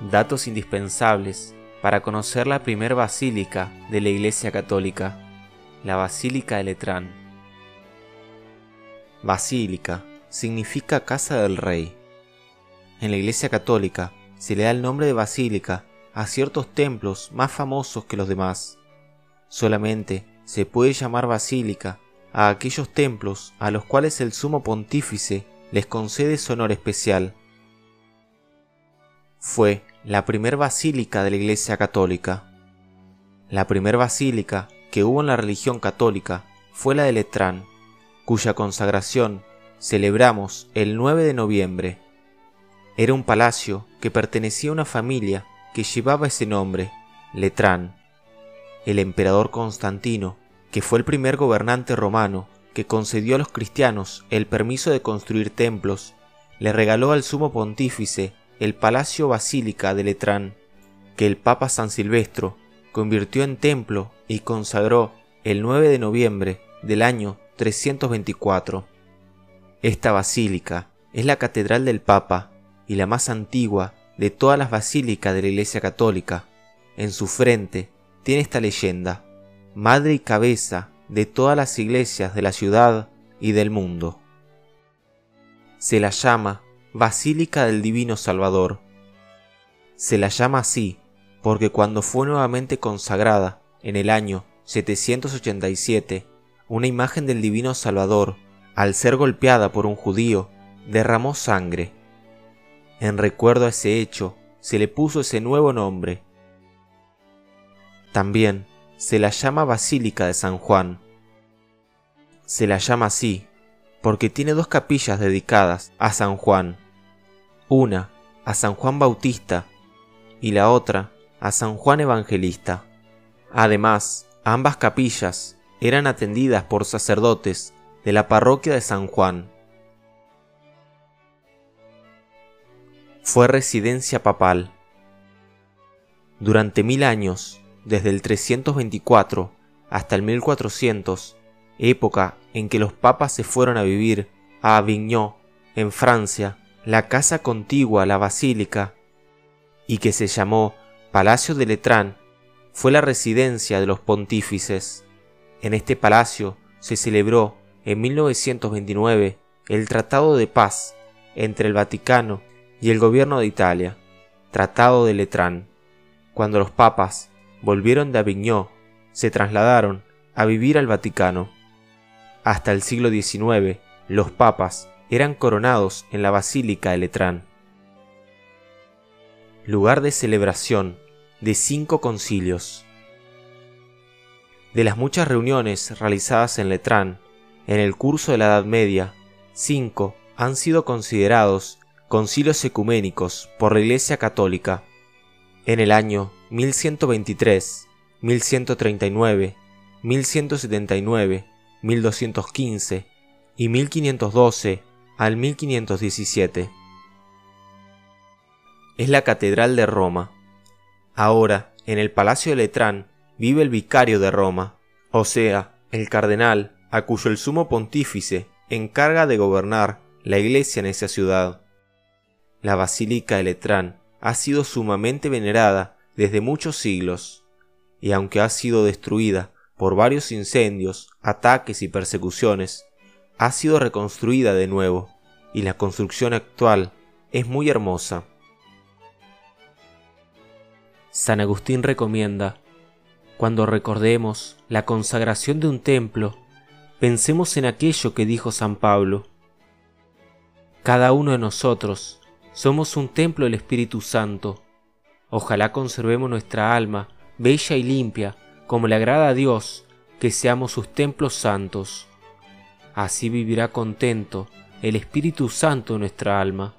Datos indispensables para conocer la primer basílica de la Iglesia Católica, la Basílica de Letrán. Basílica significa casa del rey. En la Iglesia Católica se le da el nombre de basílica a ciertos templos más famosos que los demás. Solamente se puede llamar basílica a aquellos templos a los cuales el sumo pontífice les concede su honor especial. Fue la primer basílica de la Iglesia Católica. La primer basílica que hubo en la religión católica fue la de Letrán, cuya consagración celebramos el 9 de noviembre. Era un palacio que pertenecía a una familia que llevaba ese nombre, Letrán. El emperador Constantino, que fue el primer gobernante romano que concedió a los cristianos el permiso de construir templos, le regaló al sumo pontífice el Palacio Basílica de Letrán, que el Papa San Silvestro convirtió en templo y consagró el 9 de noviembre del año 324. Esta basílica es la catedral del Papa y la más antigua de todas las basílicas de la Iglesia Católica. En su frente tiene esta leyenda, madre y cabeza de todas las iglesias de la ciudad y del mundo. Se la llama Basílica del Divino Salvador. Se la llama así porque cuando fue nuevamente consagrada en el año 787, una imagen del Divino Salvador, al ser golpeada por un judío, derramó sangre. En recuerdo a ese hecho, se le puso ese nuevo nombre. También se la llama Basílica de San Juan. Se la llama así porque tiene dos capillas dedicadas a San Juan, una a San Juan Bautista y la otra a San Juan Evangelista. Además, ambas capillas eran atendidas por sacerdotes de la parroquia de San Juan. Fue residencia papal. Durante mil años, desde el 324 hasta el 1400, época en que los papas se fueron a vivir a Avignon, en Francia, la casa contigua a la basílica, y que se llamó Palacio de Letrán, fue la residencia de los pontífices. En este palacio se celebró en 1929 el Tratado de Paz entre el Vaticano y el gobierno de Italia, Tratado de Letrán. Cuando los papas volvieron de Avignon, se trasladaron a vivir al Vaticano. Hasta el siglo XIX, los papas eran coronados en la Basílica de Letrán. Lugar de celebración de cinco concilios. De las muchas reuniones realizadas en Letrán en el curso de la Edad Media, cinco han sido considerados concilios ecuménicos por la Iglesia Católica. En el año 1123, 1139, 1179, 1215 y 1512 al 1517. Es la Catedral de Roma. Ahora, en el Palacio de Letrán, vive el vicario de Roma, o sea, el cardenal a cuyo el sumo pontífice encarga de gobernar la iglesia en esa ciudad. La Basílica de Letrán ha sido sumamente venerada desde muchos siglos, y aunque ha sido destruida por varios incendios, ataques y persecuciones, ha sido reconstruida de nuevo, y la construcción actual es muy hermosa. San Agustín recomienda, cuando recordemos la consagración de un templo, pensemos en aquello que dijo San Pablo. Cada uno de nosotros somos un templo del Espíritu Santo. Ojalá conservemos nuestra alma bella y limpia como le agrada a Dios que seamos sus templos santos. Así vivirá contento el Espíritu Santo en nuestra alma.